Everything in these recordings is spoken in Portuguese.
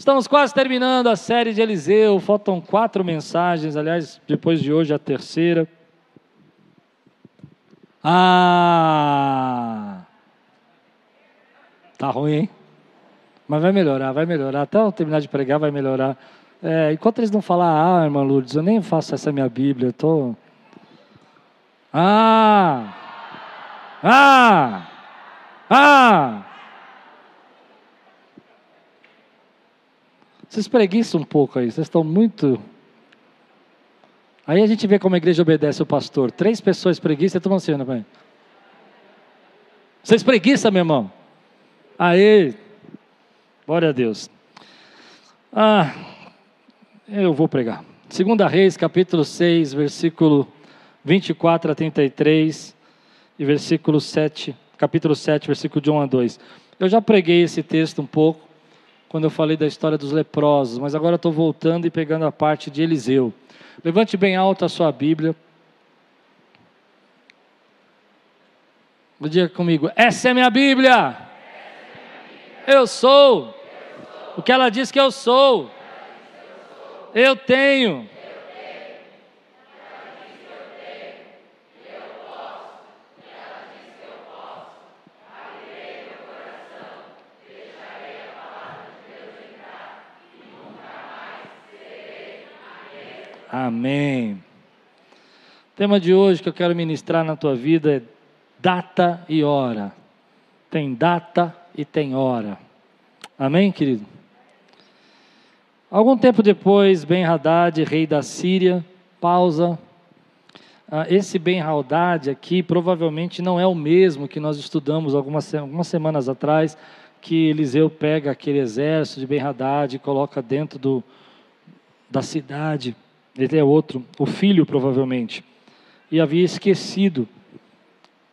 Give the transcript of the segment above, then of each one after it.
Estamos quase terminando a série de Eliseu, faltam quatro mensagens, aliás, depois de hoje a terceira. Ah! Tá ruim, hein? Mas vai melhorar, vai melhorar. Até eu terminar de pregar, vai melhorar. É, enquanto eles não falar, ah, irmã Lourdes, eu nem faço essa minha Bíblia, eu tô. Ah! Ah! Ah! Vocês preguiçam um pouco aí, vocês estão muito. Aí a gente vê como a igreja obedece o pastor. Três pessoas preguiçam e tomam assim, né, Vocês preguiçam, meu irmão? Aí, glória a Deus. Ah, eu vou pregar. Segunda Reis, capítulo 6, versículo 24 a 33 e versículo 7, capítulo 7, versículo de 1 a 2. Eu já preguei esse texto um pouco quando eu falei da história dos leprosos, mas agora estou voltando e pegando a parte de Eliseu. Levante bem alto a sua Bíblia. Diga comigo, essa é minha Bíblia. Eu sou o que ela diz que eu sou. Eu tenho Amém. O tema de hoje que eu quero ministrar na tua vida é data e hora. Tem data e tem hora. Amém, querido? Algum tempo depois, Ben-Hadad, rei da Síria, pausa. Ah, esse Ben-Hadad aqui provavelmente não é o mesmo que nós estudamos algumas, algumas semanas atrás, que Eliseu pega aquele exército de Ben-Hadad e coloca dentro do, da cidade. Ele é outro, o filho provavelmente. E havia esquecido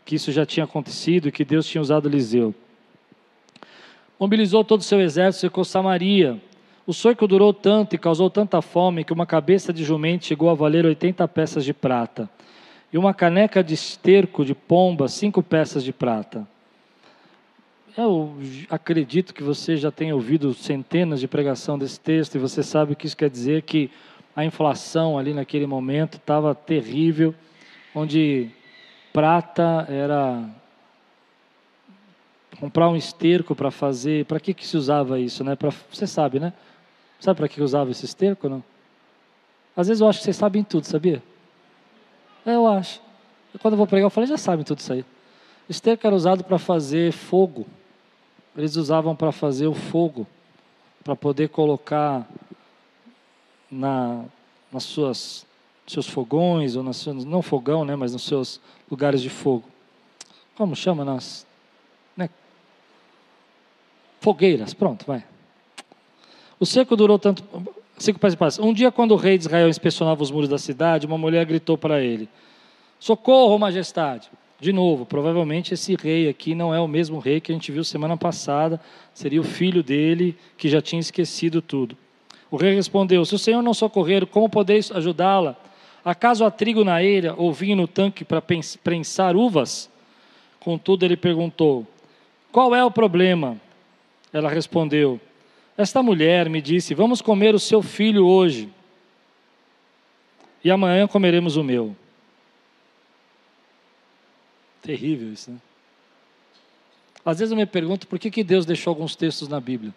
que isso já tinha acontecido e que Deus tinha usado Eliseu. Mobilizou todo o seu exército e cercou Samaria. O cerco durou tanto e causou tanta fome que uma cabeça de jumento chegou a valer 80 peças de prata. E uma caneca de esterco de pomba, cinco peças de prata. Eu acredito que você já tenha ouvido centenas de pregação desse texto e você sabe o que isso quer dizer que a inflação ali naquele momento estava terrível, onde prata era comprar um esterco para fazer. Para que, que se usava isso, né? Pra, você sabe, né? Sabe para que usava esse esterco, não? Às vezes eu acho que vocês sabem tudo, sabia? É, eu acho. Quando eu vou pregar, eu falei, já sabem tudo isso aí. Esterco era usado para fazer fogo. Eles usavam para fazer o fogo, para poder colocar na, nas suas seus fogões ou nas suas, não fogão, né, mas nos seus lugares de fogo. Como chama nas né? fogueiras? Pronto, vai. O cerco durou tanto. Cinco pés Um dia, quando o rei de Israel inspecionava os muros da cidade, uma mulher gritou para ele: Socorro, majestade! De novo, provavelmente esse rei aqui não é o mesmo rei que a gente viu semana passada, seria o filho dele que já tinha esquecido tudo. O rei respondeu: Se o Senhor não socorrer, como podeis ajudá-la? Acaso há trigo na eira ou vinho no tanque para prensar uvas? Contudo, ele perguntou: Qual é o problema? Ela respondeu: Esta mulher me disse: Vamos comer o seu filho hoje, e amanhã comeremos o meu. Terrível isso, né? Às vezes eu me pergunto por que, que Deus deixou alguns textos na Bíblia.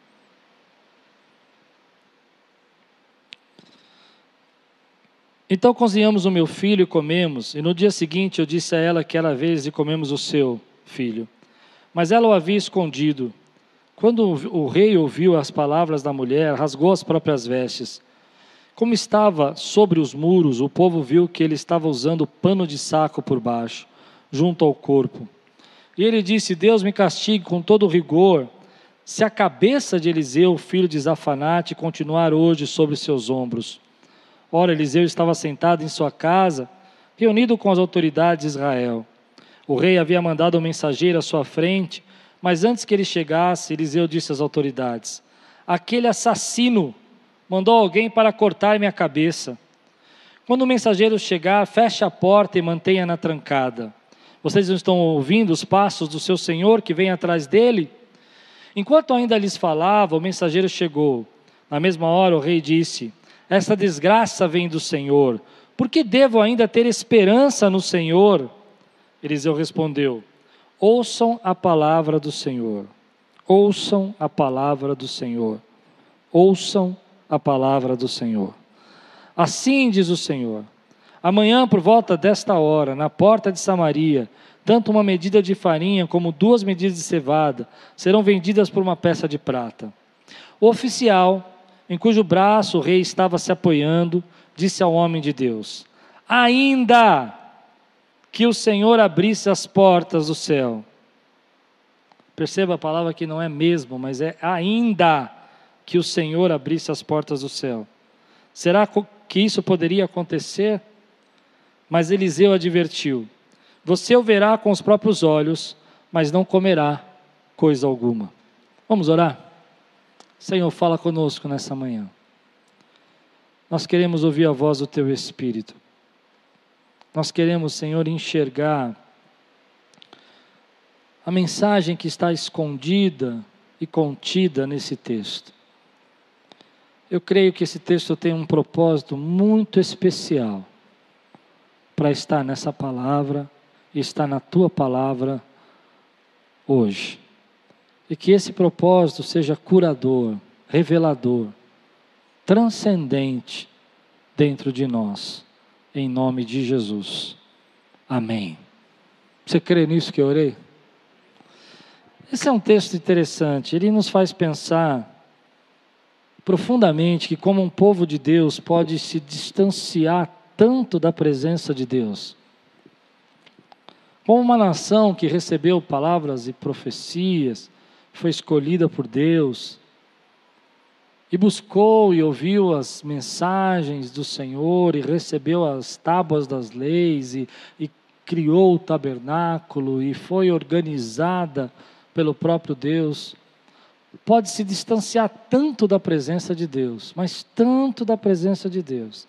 Então cozinhamos o meu filho e comemos, e no dia seguinte eu disse a ela que era vez de comemos o seu filho. Mas ela o havia escondido. Quando o rei ouviu as palavras da mulher, rasgou as próprias vestes. Como estava sobre os muros, o povo viu que ele estava usando pano de saco por baixo, junto ao corpo. E ele disse: Deus me castigue com todo rigor, se a cabeça de Eliseu, filho de Zafanate, continuar hoje sobre seus ombros. Ora, Eliseu estava sentado em sua casa, reunido com as autoridades de Israel. O rei havia mandado um mensageiro à sua frente, mas antes que ele chegasse, Eliseu disse às autoridades: Aquele assassino mandou alguém para cortar minha cabeça. Quando o mensageiro chegar, feche a porta e mantenha-na trancada. Vocês não estão ouvindo os passos do seu senhor que vem atrás dele? Enquanto ainda lhes falava, o mensageiro chegou. Na mesma hora o rei disse: Esta desgraça vem do Senhor. Por que devo ainda ter esperança no Senhor? Eliseu respondeu: Ouçam a palavra do Senhor. Ouçam a palavra do Senhor. Ouçam a palavra do Senhor. Assim diz o Senhor: Amanhã, por volta desta hora, na porta de Samaria, tanto uma medida de farinha como duas medidas de cevada serão vendidas por uma peça de prata. O oficial, em cujo braço o rei estava se apoiando, disse ao homem de Deus: Ainda que o Senhor abrisse as portas do céu. Perceba a palavra que não é mesmo, mas é ainda que o Senhor abrisse as portas do céu. Será que isso poderia acontecer? Mas Eliseu advertiu: Você o verá com os próprios olhos, mas não comerá coisa alguma. Vamos orar? Senhor, fala conosco nessa manhã. Nós queremos ouvir a voz do Teu Espírito. Nós queremos, Senhor, enxergar a mensagem que está escondida e contida nesse texto. Eu creio que esse texto tem um propósito muito especial para estar nessa palavra e estar na tua palavra hoje. E que esse propósito seja curador, revelador, transcendente dentro de nós, em nome de Jesus. Amém. Você crê nisso que eu orei? Esse é um texto interessante, ele nos faz pensar profundamente que, como um povo de Deus, pode se distanciar tanto da presença de Deus. Como uma nação que recebeu palavras e profecias, foi escolhida por Deus e buscou e ouviu as mensagens do Senhor e recebeu as tábuas das leis e, e criou o tabernáculo e foi organizada pelo próprio Deus, pode se distanciar tanto da presença de Deus, mas tanto da presença de Deus,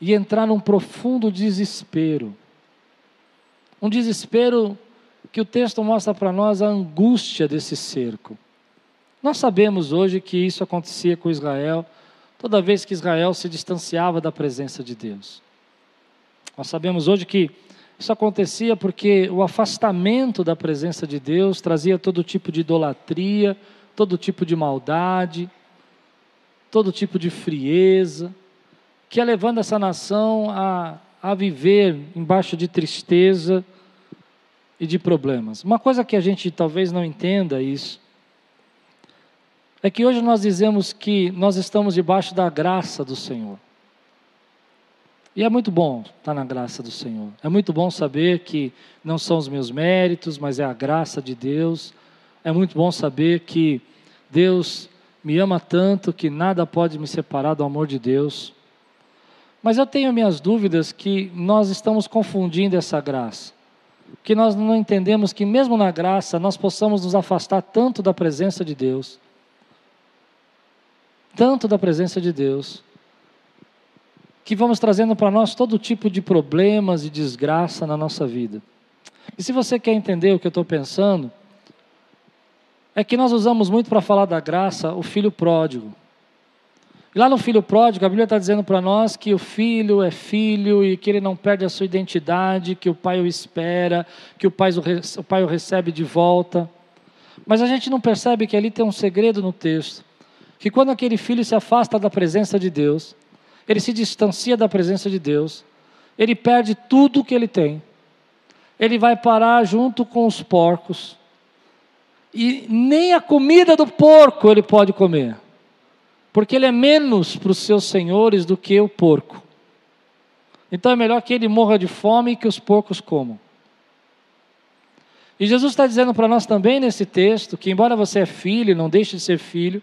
e entrar num profundo desespero. Um desespero que o texto mostra para nós a angústia desse cerco. Nós sabemos hoje que isso acontecia com Israel toda vez que Israel se distanciava da presença de Deus. Nós sabemos hoje que isso acontecia porque o afastamento da presença de Deus trazia todo tipo de idolatria, todo tipo de maldade, todo tipo de frieza, que ia levando essa nação a, a viver embaixo de tristeza, e de problemas. Uma coisa que a gente talvez não entenda isso é que hoje nós dizemos que nós estamos debaixo da graça do Senhor. E é muito bom estar na graça do Senhor. É muito bom saber que não são os meus méritos, mas é a graça de Deus. É muito bom saber que Deus me ama tanto que nada pode me separar do amor de Deus. Mas eu tenho minhas dúvidas que nós estamos confundindo essa graça que nós não entendemos que, mesmo na graça, nós possamos nos afastar tanto da presença de Deus, tanto da presença de Deus, que vamos trazendo para nós todo tipo de problemas e desgraça na nossa vida. E se você quer entender o que eu estou pensando, é que nós usamos muito para falar da graça o filho pródigo. E lá no filho pródigo, a Bíblia está dizendo para nós que o filho é filho e que ele não perde a sua identidade, que o pai o espera, que o pai o, o, pai o recebe de volta. Mas a gente não percebe que ali tem um segredo no texto. Que quando aquele filho se afasta da presença de Deus, ele se distancia da presença de Deus, ele perde tudo o que ele tem. Ele vai parar junto com os porcos. E nem a comida do porco ele pode comer porque ele é menos para os seus senhores do que o porco. Então é melhor que ele morra de fome e que os porcos comam. E Jesus está dizendo para nós também nesse texto que, embora você é filho, não deixe de ser filho,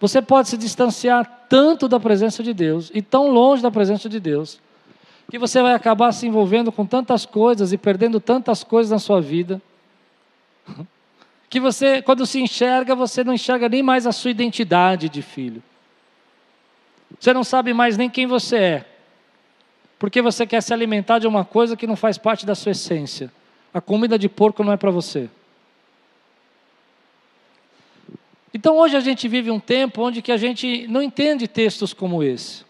você pode se distanciar tanto da presença de Deus e tão longe da presença de Deus, que você vai acabar se envolvendo com tantas coisas e perdendo tantas coisas na sua vida, que você, quando se enxerga, você não enxerga nem mais a sua identidade de filho. Você não sabe mais nem quem você é, porque você quer se alimentar de uma coisa que não faz parte da sua essência. A comida de porco não é para você. Então hoje a gente vive um tempo onde que a gente não entende textos como esse.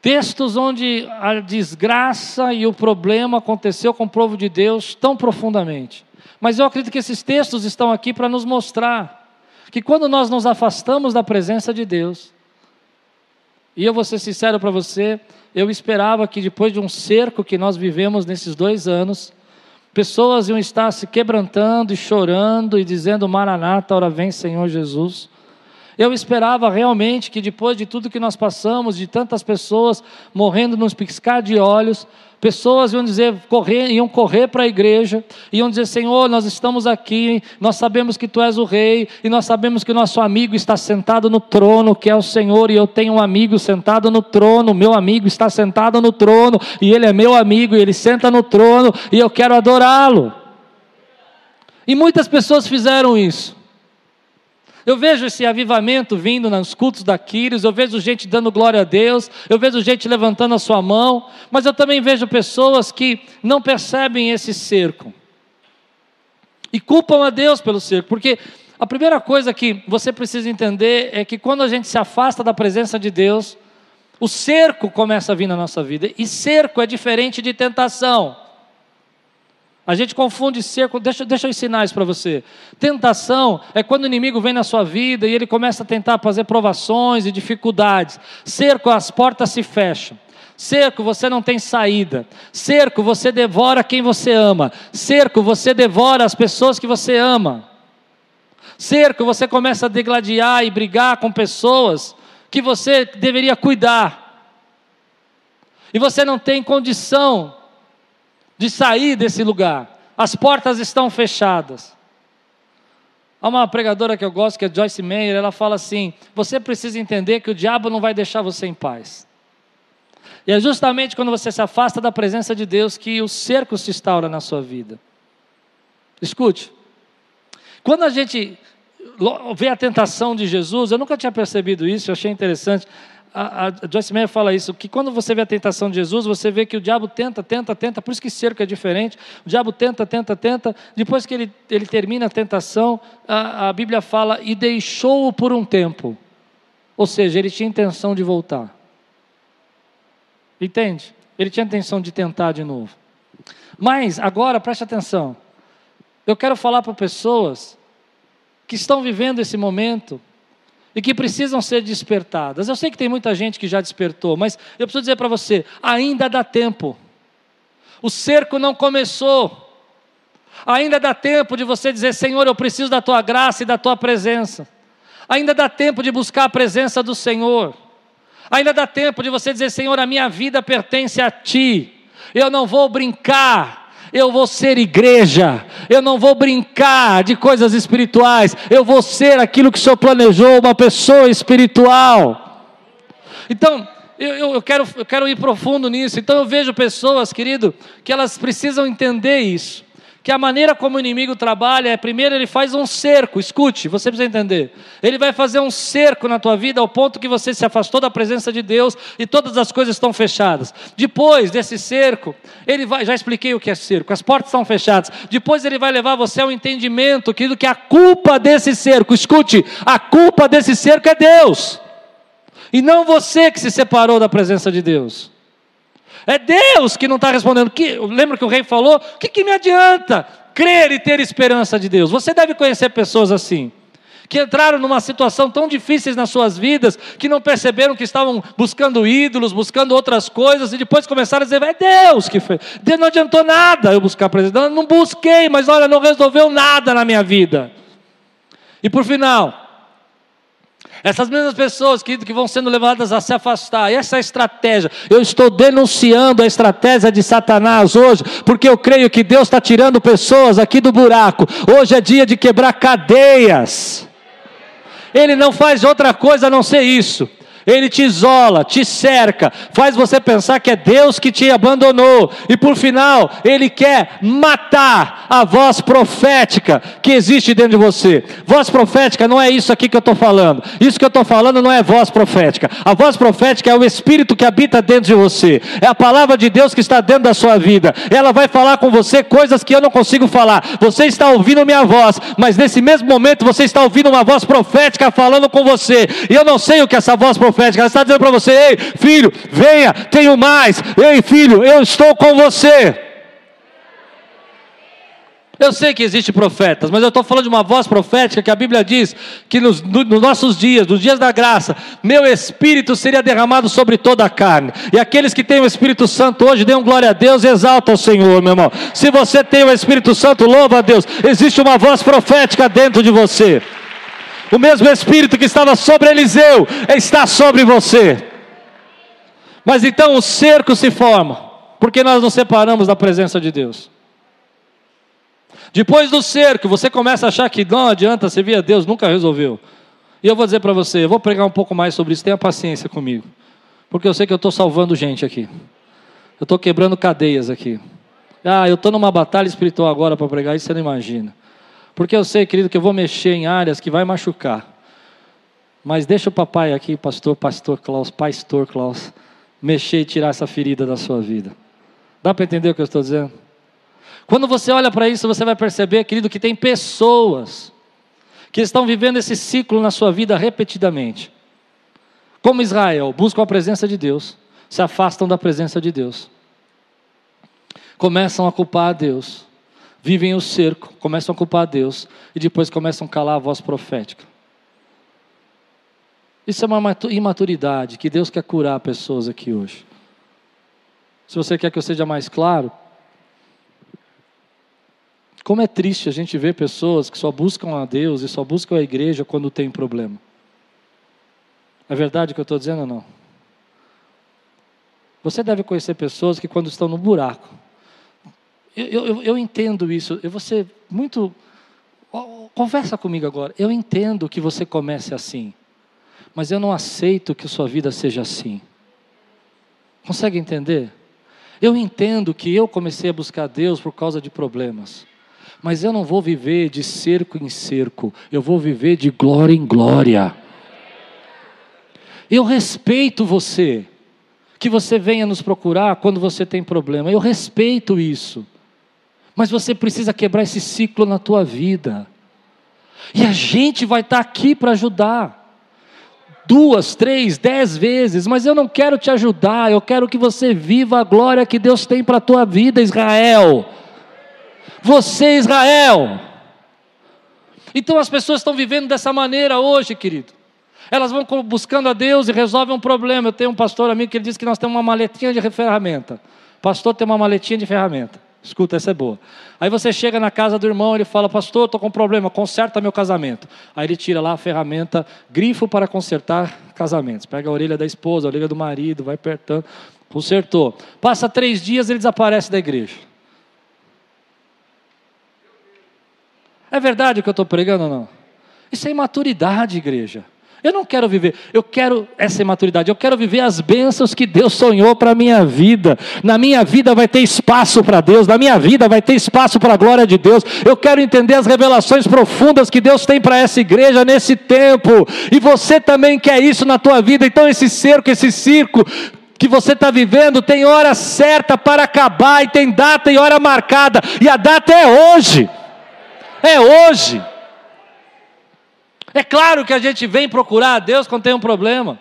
Textos onde a desgraça e o problema aconteceu com o povo de Deus tão profundamente. Mas eu acredito que esses textos estão aqui para nos mostrar que quando nós nos afastamos da presença de Deus, e eu vou ser sincero para você, eu esperava que depois de um cerco que nós vivemos nesses dois anos, pessoas iam estar se quebrantando e chorando e dizendo: Maranata, ora vem Senhor Jesus. Eu esperava realmente que depois de tudo que nós passamos, de tantas pessoas morrendo nos piscar de olhos, pessoas iam dizer, correr, iam correr para a igreja, iam dizer, Senhor, nós estamos aqui, nós sabemos que Tu és o Rei, e nós sabemos que o nosso amigo está sentado no trono, que é o Senhor, e eu tenho um amigo sentado no trono, meu amigo está sentado no trono, e ele é meu amigo, e ele senta no trono, e eu quero adorá-lo. E muitas pessoas fizeram isso. Eu vejo esse avivamento vindo nos cultos da Quírios, eu vejo gente dando glória a Deus, eu vejo gente levantando a sua mão, mas eu também vejo pessoas que não percebem esse cerco e culpam a Deus pelo cerco, porque a primeira coisa que você precisa entender é que quando a gente se afasta da presença de Deus, o cerco começa a vir na nossa vida, e cerco é diferente de tentação. A gente confunde cerco, deixa, deixa eu ensinar isso para você. Tentação é quando o inimigo vem na sua vida e ele começa a tentar fazer provações e dificuldades. Cerco, as portas se fecham. Cerco, você não tem saída. Cerco, você devora quem você ama. Cerco, você devora as pessoas que você ama. Cerco, você começa a degladiar e brigar com pessoas que você deveria cuidar. E você não tem condição de sair desse lugar. As portas estão fechadas. Há uma pregadora que eu gosto, que é Joyce Meyer, ela fala assim: você precisa entender que o diabo não vai deixar você em paz. E é justamente quando você se afasta da presença de Deus que o cerco se instaura na sua vida. Escute, quando a gente vê a tentação de Jesus, eu nunca tinha percebido isso, eu achei interessante a, a Joyce Meyer fala isso, que quando você vê a tentação de Jesus, você vê que o diabo tenta, tenta, tenta, por isso que cerco é diferente, o diabo tenta, tenta, tenta, depois que ele, ele termina a tentação, a, a Bíblia fala, e deixou-o por um tempo, ou seja, ele tinha intenção de voltar, entende? Ele tinha intenção de tentar de novo, mas agora preste atenção, eu quero falar para pessoas que estão vivendo esse momento, e que precisam ser despertadas. Eu sei que tem muita gente que já despertou, mas eu preciso dizer para você: ainda dá tempo. O cerco não começou. Ainda dá tempo de você dizer: Senhor, eu preciso da tua graça e da tua presença. Ainda dá tempo de buscar a presença do Senhor. Ainda dá tempo de você dizer: Senhor, a minha vida pertence a ti. Eu não vou brincar eu vou ser igreja, eu não vou brincar de coisas espirituais, eu vou ser aquilo que o Senhor planejou, uma pessoa espiritual. Então, eu, eu, quero, eu quero ir profundo nisso. Então, eu vejo pessoas, querido, que elas precisam entender isso que a maneira como o inimigo trabalha é, primeiro, ele faz um cerco, escute, você precisa entender. Ele vai fazer um cerco na tua vida ao ponto que você se afastou da presença de Deus e todas as coisas estão fechadas. Depois desse cerco, ele vai, já expliquei o que é cerco, as portas estão fechadas. Depois ele vai levar você ao entendimento, querido, que a culpa desse cerco, escute, a culpa desse cerco é Deus. E não você que se separou da presença de Deus. É Deus que não está respondendo. Que, lembra que o rei falou? O que, que me adianta crer e ter esperança de Deus? Você deve conhecer pessoas assim que entraram numa situação tão difíceis nas suas vidas, que não perceberam que estavam buscando ídolos, buscando outras coisas, e depois começaram a dizer: é Deus que fez. Deus não adiantou nada eu buscar a presença. Não busquei, mas olha, não resolveu nada na minha vida. E por final, essas mesmas pessoas que, que vão sendo levadas a se afastar, essa é estratégia. Eu estou denunciando a estratégia de Satanás hoje, porque eu creio que Deus está tirando pessoas aqui do buraco. Hoje é dia de quebrar cadeias. Ele não faz outra coisa a não ser isso. Ele te isola, te cerca, faz você pensar que é Deus que te abandonou, e por final, Ele quer matar a voz profética que existe dentro de você. Voz profética não é isso aqui que eu estou falando, isso que eu estou falando não é voz profética, a voz profética é o Espírito que habita dentro de você, é a palavra de Deus que está dentro da sua vida, ela vai falar com você coisas que eu não consigo falar. Você está ouvindo minha voz, mas nesse mesmo momento você está ouvindo uma voz profética falando com você, e eu não sei o que essa voz profética profética, ela está dizendo para você: ei, filho, venha, tenho mais, ei, filho, eu estou com você. Eu sei que existem profetas, mas eu estou falando de uma voz profética que a Bíblia diz que nos, no, nos, nossos dias, nos dias da graça, meu Espírito seria derramado sobre toda a carne. E aqueles que têm o Espírito Santo hoje, dêem glória a Deus e exaltam o Senhor, meu irmão. Se você tem o Espírito Santo, louva a Deus. Existe uma voz profética dentro de você. O mesmo Espírito que estava sobre Eliseu está sobre você. Mas então o cerco se forma, porque nós nos separamos da presença de Deus. Depois do cerco, você começa a achar que não adianta servir a Deus, nunca resolveu. E eu vou dizer para você, eu vou pregar um pouco mais sobre isso, tenha paciência comigo. Porque eu sei que eu estou salvando gente aqui. Eu estou quebrando cadeias aqui. Ah, eu estou numa batalha espiritual agora para pregar, isso você não imagina. Porque eu sei, querido, que eu vou mexer em áreas que vai machucar. Mas deixa o papai aqui, pastor, pastor Klaus, pastor Klaus, mexer e tirar essa ferida da sua vida. Dá para entender o que eu estou dizendo? Quando você olha para isso, você vai perceber, querido, que tem pessoas que estão vivendo esse ciclo na sua vida repetidamente. Como Israel, buscam a presença de Deus, se afastam da presença de Deus. Começam a culpar a Deus vivem o cerco, começam a culpar a Deus e depois começam a calar a voz profética. Isso é uma imaturidade que Deus quer curar pessoas aqui hoje. Se você quer que eu seja mais claro, como é triste a gente ver pessoas que só buscam a Deus e só buscam a igreja quando tem problema. É verdade o que eu estou dizendo ou não? Você deve conhecer pessoas que quando estão no buraco, eu, eu, eu entendo isso. Eu vou ser muito. Conversa comigo agora. Eu entendo que você comece assim, mas eu não aceito que sua vida seja assim. Consegue entender? Eu entendo que eu comecei a buscar Deus por causa de problemas, mas eu não vou viver de cerco em cerco, eu vou viver de glória em glória. Eu respeito você, que você venha nos procurar quando você tem problema, eu respeito isso. Mas você precisa quebrar esse ciclo na tua vida. E a gente vai estar aqui para ajudar. Duas, três, dez vezes, mas eu não quero te ajudar, eu quero que você viva a glória que Deus tem para a tua vida, Israel. Você, Israel. Então as pessoas estão vivendo dessa maneira hoje, querido. Elas vão buscando a Deus e resolvem um problema. Eu tenho um pastor amigo que ele disse que nós temos uma maletinha de ferramenta. O pastor tem uma maletinha de ferramenta. Escuta, essa é boa. Aí você chega na casa do irmão, ele fala, pastor, estou com um problema, conserta meu casamento. Aí ele tira lá a ferramenta, grifo para consertar casamentos. Pega a orelha da esposa, a orelha do marido, vai apertando, consertou. Passa três dias, ele desaparece da igreja. É verdade o que eu estou pregando ou não? Isso é imaturidade, igreja. Eu não quero viver, eu quero essa imaturidade, eu quero viver as bênçãos que Deus sonhou para a minha vida. Na minha vida vai ter espaço para Deus, na minha vida vai ter espaço para a glória de Deus. Eu quero entender as revelações profundas que Deus tem para essa igreja nesse tempo. E você também quer isso na tua vida. Então esse cerco, esse circo que você está vivendo tem hora certa para acabar e tem data e hora marcada. E a data é hoje. É hoje. É claro que a gente vem procurar a Deus quando tem um problema.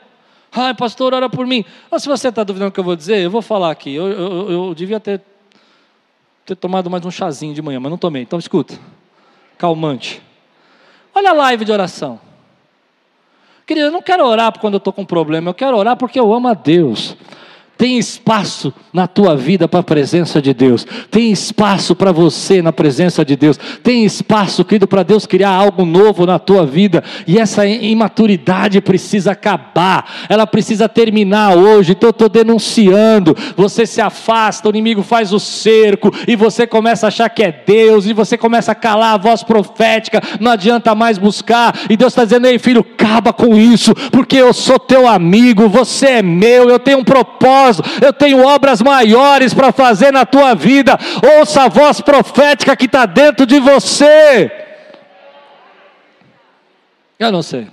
Ai, pastor, ora por mim. Ou se você está duvidando do que eu vou dizer, eu vou falar aqui. Eu, eu, eu devia ter, ter tomado mais um chazinho de manhã, mas não tomei. Então escuta. Calmante. Olha a live de oração. Querido, eu não quero orar quando eu estou com um problema, eu quero orar porque eu amo a Deus. Tem espaço na tua vida para a presença de Deus. Tem espaço para você na presença de Deus. Tem espaço, querido, para Deus criar algo novo na tua vida. E essa imaturidade precisa acabar. Ela precisa terminar hoje. Então eu estou denunciando. Você se afasta, o inimigo faz o cerco e você começa a achar que é Deus e você começa a calar a voz profética. Não adianta mais buscar. E Deus está dizendo: Ei, filho, acaba com isso, porque eu sou teu amigo. Você é meu. Eu tenho um propósito propósito, eu tenho obras maiores para fazer na tua vida. Ouça a voz profética que está dentro de você. Eu não sei,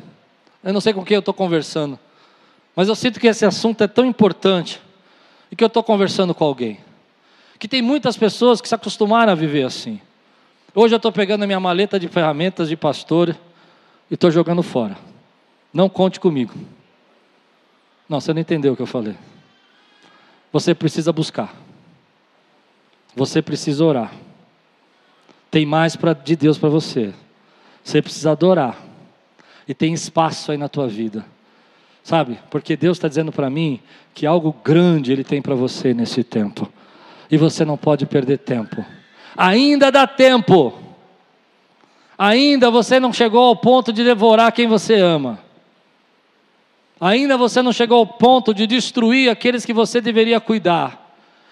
eu não sei com quem eu estou conversando, mas eu sinto que esse assunto é tão importante e que eu estou conversando com alguém. Que tem muitas pessoas que se acostumaram a viver assim. Hoje eu estou pegando a minha maleta de ferramentas de pastor e estou jogando fora. Não conte comigo. Não, você não entendeu o que eu falei. Você precisa buscar. Você precisa orar. Tem mais pra, de Deus para você. Você precisa adorar. E tem espaço aí na tua vida. Sabe? Porque Deus está dizendo para mim que algo grande Ele tem para você nesse tempo. E você não pode perder tempo. Ainda dá tempo. Ainda você não chegou ao ponto de devorar quem você ama. Ainda você não chegou ao ponto de destruir aqueles que você deveria cuidar.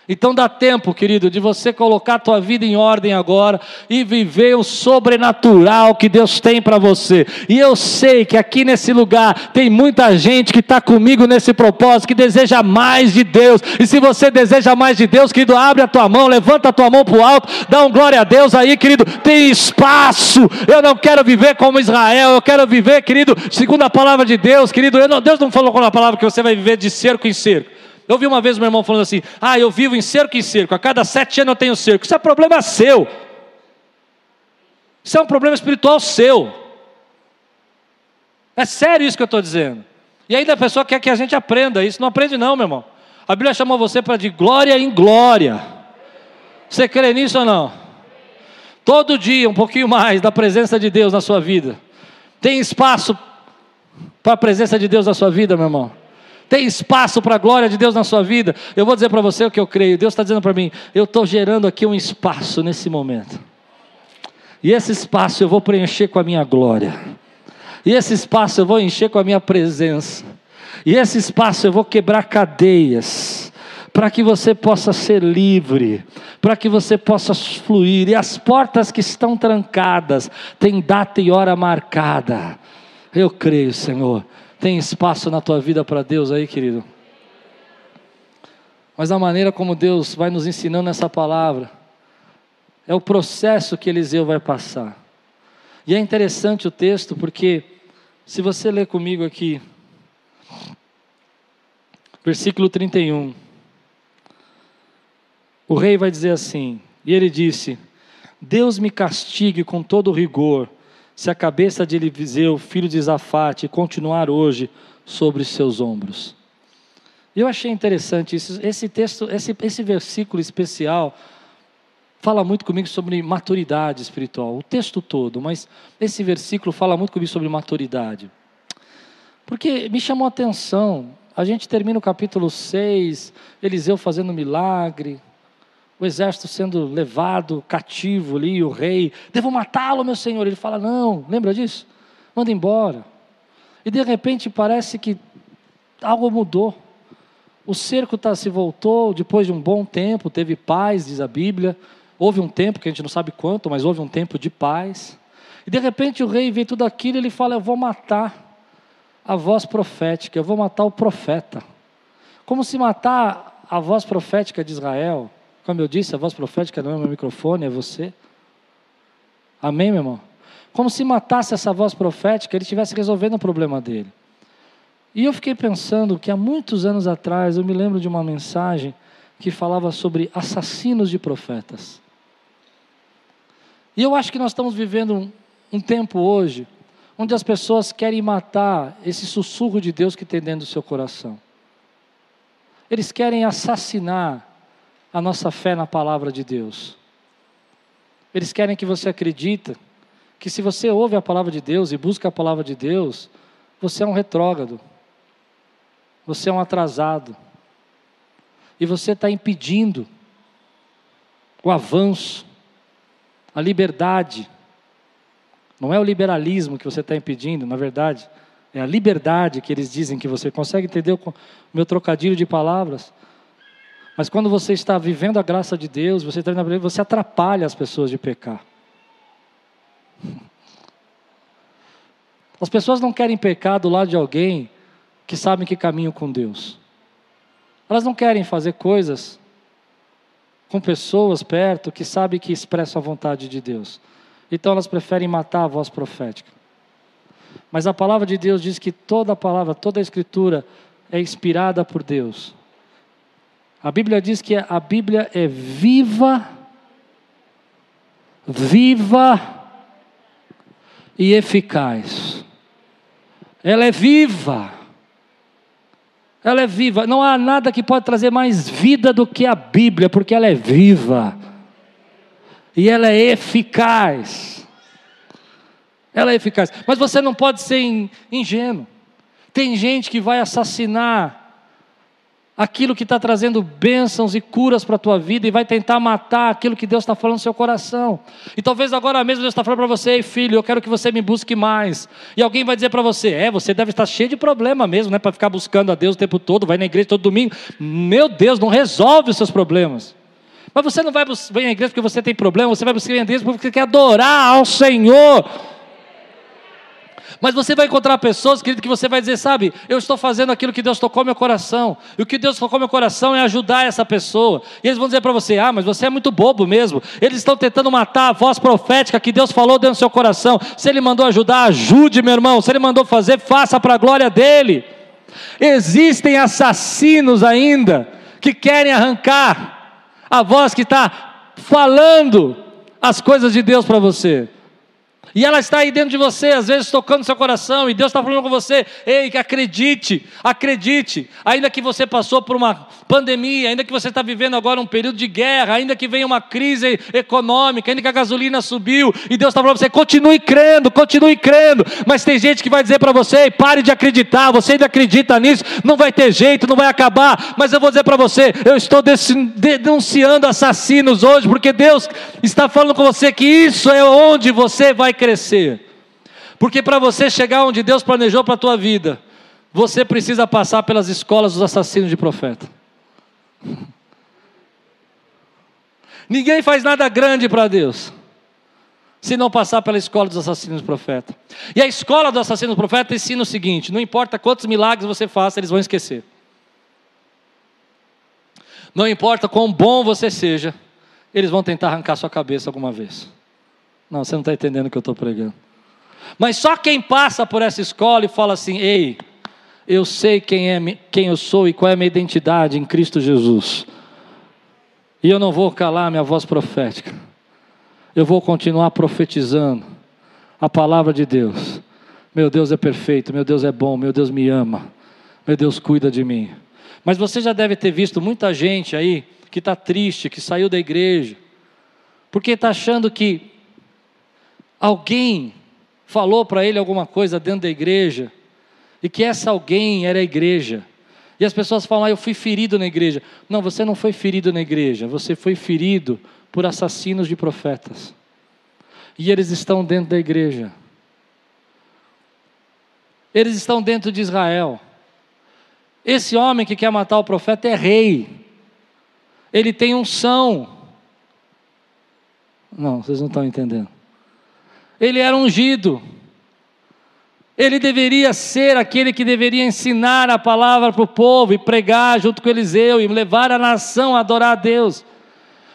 Então dá tempo, querido, de você colocar a tua vida em ordem agora e viver o sobrenatural que Deus tem para você. E eu sei que aqui nesse lugar tem muita gente que está comigo nesse propósito, que deseja mais de Deus. E se você deseja mais de Deus, querido, abre a tua mão, levanta a tua mão para o alto, dá um glória a Deus aí, querido. Tem espaço. Eu não quero viver como Israel, eu quero viver, querido, segundo a palavra de Deus, querido. Não, Deus não falou com a palavra que você vai viver de cerco em cerco. Eu vi uma vez meu irmão falando assim: ah, eu vivo em cerco em cerco, a cada sete anos eu tenho cerco. Isso é problema seu. Isso é um problema espiritual seu. É sério isso que eu estou dizendo. E ainda a pessoa quer que a gente aprenda isso. Não aprende, não, meu irmão. A Bíblia chamou você para de glória em glória. Você crê nisso ou não? Todo dia, um pouquinho mais da presença de Deus na sua vida. Tem espaço para a presença de Deus na sua vida, meu irmão? Tem espaço para a glória de Deus na sua vida? Eu vou dizer para você o que eu creio. Deus está dizendo para mim: eu estou gerando aqui um espaço nesse momento. E esse espaço eu vou preencher com a minha glória. E esse espaço eu vou encher com a minha presença. E esse espaço eu vou quebrar cadeias para que você possa ser livre, para que você possa fluir. E as portas que estão trancadas têm data e hora marcada. Eu creio, Senhor, tem espaço na tua vida para Deus aí, querido? Mas a maneira como Deus vai nos ensinando essa palavra é o processo que Eliseu vai passar. E é interessante o texto porque, se você ler comigo aqui, versículo 31, o rei vai dizer assim: E ele disse: Deus me castigue com todo rigor se a cabeça de Eliseu, filho de Zafate, continuar hoje sobre seus ombros. Eu achei interessante isso. Esse texto, esse, esse versículo especial, fala muito comigo sobre maturidade espiritual. O texto todo, mas esse versículo fala muito comigo sobre maturidade. Porque me chamou a atenção. A gente termina o capítulo 6, Eliseu fazendo milagre, o exército sendo levado cativo ali, o rei, devo matá-lo, meu senhor. Ele fala: Não, lembra disso? Manda embora. E de repente parece que algo mudou. O cerco tá, se voltou depois de um bom tempo, teve paz, diz a Bíblia. Houve um tempo, que a gente não sabe quanto, mas houve um tempo de paz. E de repente o rei vê tudo aquilo e ele fala: Eu vou matar a voz profética, eu vou matar o profeta. Como se matar a voz profética de Israel como eu disse, a voz profética não é meu microfone, é você. Amém, meu irmão? Como se matasse essa voz profética, ele estivesse resolvendo o problema dele. E eu fiquei pensando que há muitos anos atrás eu me lembro de uma mensagem que falava sobre assassinos de profetas. E eu acho que nós estamos vivendo um, um tempo hoje onde as pessoas querem matar esse sussurro de Deus que tem dentro do seu coração. Eles querem assassinar a nossa fé na palavra de Deus. Eles querem que você acredite que se você ouve a palavra de Deus e busca a palavra de Deus, você é um retrógrado. Você é um atrasado. e você está impedindo o avanço, a liberdade. Não é o liberalismo que você está impedindo, na verdade, é a liberdade que eles dizem que você consegue entender o meu trocadilho de palavras. Mas quando você está vivendo a graça de Deus, você está você atrapalha as pessoas de pecar. As pessoas não querem pecar do lado de alguém que sabem que caminham com Deus. Elas não querem fazer coisas com pessoas perto que sabem que expressam a vontade de Deus. Então elas preferem matar a voz profética. Mas a palavra de Deus diz que toda a palavra, toda a escritura é inspirada por Deus. A Bíblia diz que a Bíblia é viva, viva e eficaz. Ela é viva. Ela é viva. Não há nada que pode trazer mais vida do que a Bíblia, porque ela é viva. E ela é eficaz. Ela é eficaz. Mas você não pode ser ingênuo. Tem gente que vai assassinar aquilo que está trazendo bênçãos e curas para a tua vida e vai tentar matar aquilo que Deus está falando no seu coração. E talvez agora mesmo Deus está falando para você, filho, eu quero que você me busque mais. E alguém vai dizer para você, é, você deve estar cheio de problema mesmo, né, para ficar buscando a Deus o tempo todo, vai na igreja todo domingo. Meu Deus, não resolve os seus problemas. Mas você não vai vir à igreja porque você tem problema, você vai buscar a igreja porque você quer adorar ao Senhor. Mas você vai encontrar pessoas, querido, que você vai dizer, sabe, eu estou fazendo aquilo que Deus tocou meu coração. E o que Deus tocou meu coração é ajudar essa pessoa. E eles vão dizer para você, ah, mas você é muito bobo mesmo. Eles estão tentando matar a voz profética que Deus falou dentro do seu coração. Se Ele mandou ajudar, ajude, meu irmão. Se Ele mandou fazer, faça para a glória dEle. Existem assassinos ainda que querem arrancar a voz que está falando as coisas de Deus para você. E ela está aí dentro de você, às vezes tocando seu coração, e Deus está falando com você: ei, acredite, acredite. Ainda que você passou por uma pandemia, ainda que você está vivendo agora um período de guerra, ainda que venha uma crise econômica, ainda que a gasolina subiu, e Deus está falando para você: continue crendo, continue crendo. Mas tem gente que vai dizer para você: pare de acreditar, você ainda acredita nisso, não vai ter jeito, não vai acabar. Mas eu vou dizer para você: eu estou denunciando assassinos hoje, porque Deus está falando com você que isso é onde você vai crescer. Porque para você chegar onde Deus planejou para a tua vida, você precisa passar pelas escolas dos assassinos de profeta. Ninguém faz nada grande para Deus se não passar pela escola dos assassinos de profeta. E a escola dos assassinos de profeta ensina o seguinte: não importa quantos milagres você faça, eles vão esquecer. Não importa quão bom você seja, eles vão tentar arrancar sua cabeça alguma vez. Não, você não está entendendo o que eu estou pregando. Mas só quem passa por essa escola e fala assim: ei, eu sei quem, é, quem eu sou e qual é a minha identidade em Cristo Jesus. E eu não vou calar minha voz profética. Eu vou continuar profetizando a palavra de Deus. Meu Deus é perfeito, meu Deus é bom, meu Deus me ama, meu Deus cuida de mim. Mas você já deve ter visto muita gente aí que está triste, que saiu da igreja, porque está achando que alguém falou para ele alguma coisa dentro da igreja, e que essa alguém era a igreja. E as pessoas falam, ah, eu fui ferido na igreja. Não, você não foi ferido na igreja, você foi ferido por assassinos de profetas. E eles estão dentro da igreja. Eles estão dentro de Israel. Esse homem que quer matar o profeta é rei. Ele tem unção. Não, vocês não estão entendendo ele era ungido. Ele deveria ser aquele que deveria ensinar a palavra para o povo e pregar junto com Eliseu e levar a nação a adorar a Deus.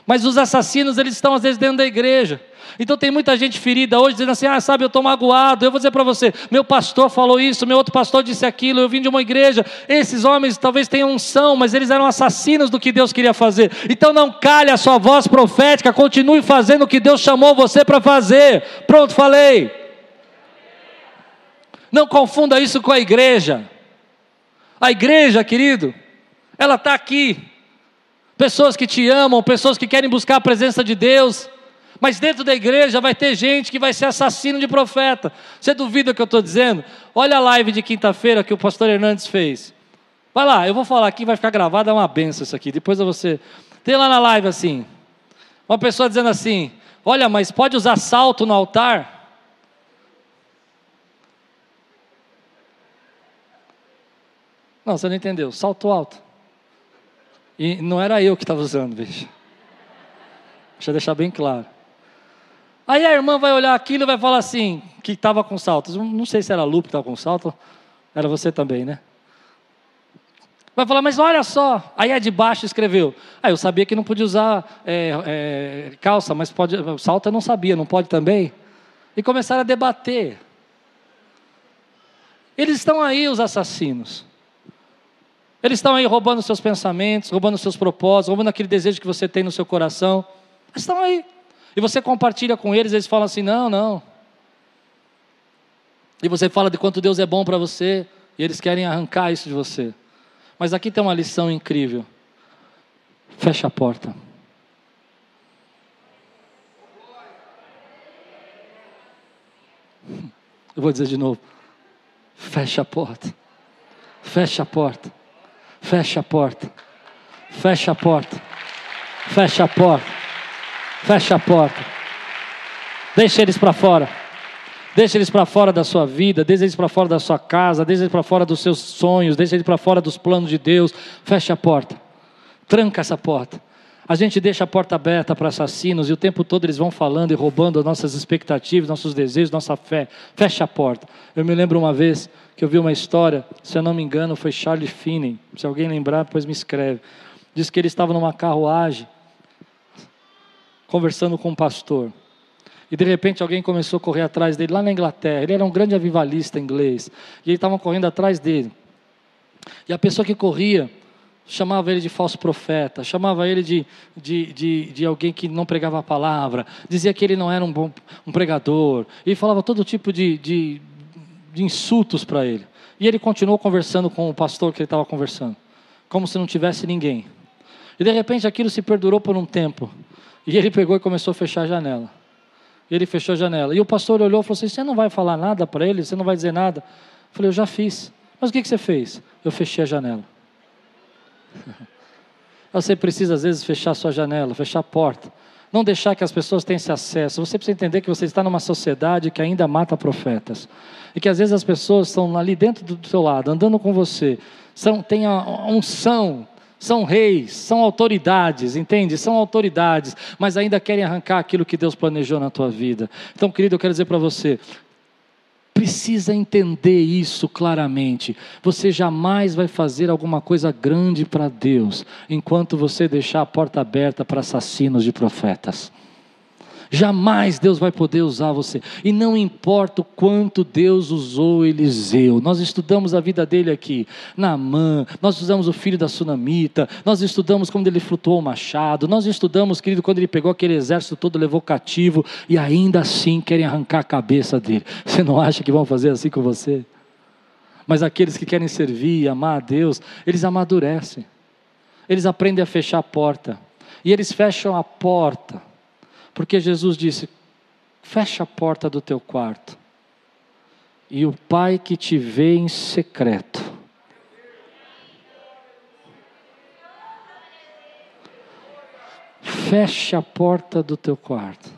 Mas os assassinos, eles estão às vezes dentro da igreja. Então tem muita gente ferida hoje dizendo assim: ah, sabe, eu estou magoado. Eu vou dizer para você: meu pastor falou isso, meu outro pastor disse aquilo, eu vim de uma igreja. Esses homens talvez tenham unção, mas eles eram assassinos do que Deus queria fazer. Então não calhe a sua voz profética, continue fazendo o que Deus chamou você para fazer. Pronto, falei. Não confunda isso com a igreja. A igreja, querido, ela está aqui. Pessoas que te amam, pessoas que querem buscar a presença de Deus. Mas dentro da igreja vai ter gente que vai ser assassino de profeta. Você duvida o que eu estou dizendo? Olha a live de quinta-feira que o pastor Hernandes fez. Vai lá, eu vou falar aqui, vai ficar gravado, é uma benção isso aqui. Depois você. Tem lá na live assim. Uma pessoa dizendo assim: Olha, mas pode usar salto no altar? Não, você não entendeu. Salto alto. E não era eu que estava usando, veja. Deixa eu deixar bem claro. Aí a irmã vai olhar aquilo e vai falar assim, que estava com saltos. Não sei se era a Lu que estava com salto, era você também, né? Vai falar, mas olha só. Aí a de baixo escreveu. Ah, eu sabia que não podia usar é, é, calça, mas pode, salto eu não sabia, não pode também? E começaram a debater. Eles estão aí, os assassinos. Eles estão aí roubando seus pensamentos, roubando seus propósitos, roubando aquele desejo que você tem no seu coração. Eles estão aí. E você compartilha com eles, eles falam assim: não, não. E você fala de quanto Deus é bom para você, e eles querem arrancar isso de você. Mas aqui tem uma lição incrível. Fecha a porta. Eu vou dizer de novo. Fecha a porta. Fecha a porta. Fecha a porta. Fecha a porta. Fecha a porta. Fecha a porta. Deixa eles para fora. Deixa eles para fora da sua vida, deixa eles para fora da sua casa, deixa eles para fora dos seus sonhos, deixa eles para fora dos planos de Deus. Fecha a porta. Tranca essa porta. A gente deixa a porta aberta para assassinos e o tempo todo eles vão falando e roubando as nossas expectativas, nossos desejos, nossa fé. Fecha a porta. Eu me lembro uma vez que eu vi uma história, se eu não me engano, foi Charlie Finney. Se alguém lembrar, depois me escreve. Diz que ele estava numa carruagem conversando com um pastor. E de repente alguém começou a correr atrás dele lá na Inglaterra. Ele era um grande avivalista inglês. E eles estavam correndo atrás dele. E a pessoa que corria chamava ele de falso profeta, chamava ele de, de, de, de, alguém que não pregava a palavra, dizia que ele não era um bom um pregador, e falava todo tipo de, de, de insultos para ele. E ele continuou conversando com o pastor que ele estava conversando, como se não tivesse ninguém. E de repente aquilo se perdurou por um tempo, e ele pegou e começou a fechar a janela. Ele fechou a janela. E o pastor olhou e falou assim: Você não vai falar nada para ele? Você não vai dizer nada? Eu falei: Eu já fiz. Mas o que você fez? Eu fechei a janela. Você precisa, às vezes, fechar sua janela, fechar a porta. Não deixar que as pessoas tenham esse acesso. Você precisa entender que você está numa sociedade que ainda mata profetas. E que às vezes as pessoas estão ali dentro do seu lado, andando com você, são, têm a unção são reis, são autoridades, entende? São autoridades, mas ainda querem arrancar aquilo que Deus planejou na tua vida. Então, querido, eu quero dizer para você, precisa entender isso claramente. Você jamais vai fazer alguma coisa grande para Deus enquanto você deixar a porta aberta para assassinos de profetas. Jamais Deus vai poder usar você. E não importa o quanto Deus usou Eliseu. Nós estudamos a vida dele aqui. Naamã, nós estudamos o filho da Sunamita, nós estudamos quando ele flutuou o machado, nós estudamos, querido, quando ele pegou aquele exército todo, levou cativo, e ainda assim querem arrancar a cabeça dele. Você não acha que vão fazer assim com você? Mas aqueles que querem servir e amar a Deus, eles amadurecem. Eles aprendem a fechar a porta. E eles fecham a porta porque Jesus disse: fecha a porta do teu quarto, e o Pai que te vê em secreto, fecha a porta do teu quarto,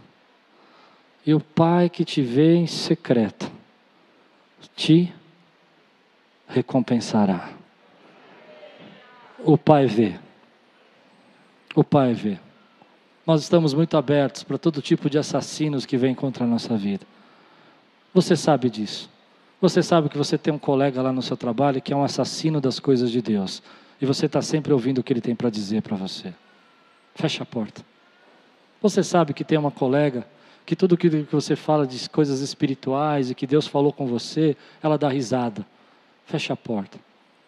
e o Pai que te vê em secreto, te recompensará. O Pai vê. O Pai vê. Nós estamos muito abertos para todo tipo de assassinos que vem contra a nossa vida. Você sabe disso. Você sabe que você tem um colega lá no seu trabalho que é um assassino das coisas de Deus. E você está sempre ouvindo o que ele tem para dizer para você. Fecha a porta. Você sabe que tem uma colega que tudo que você fala de coisas espirituais e que Deus falou com você, ela dá risada. Fecha a porta.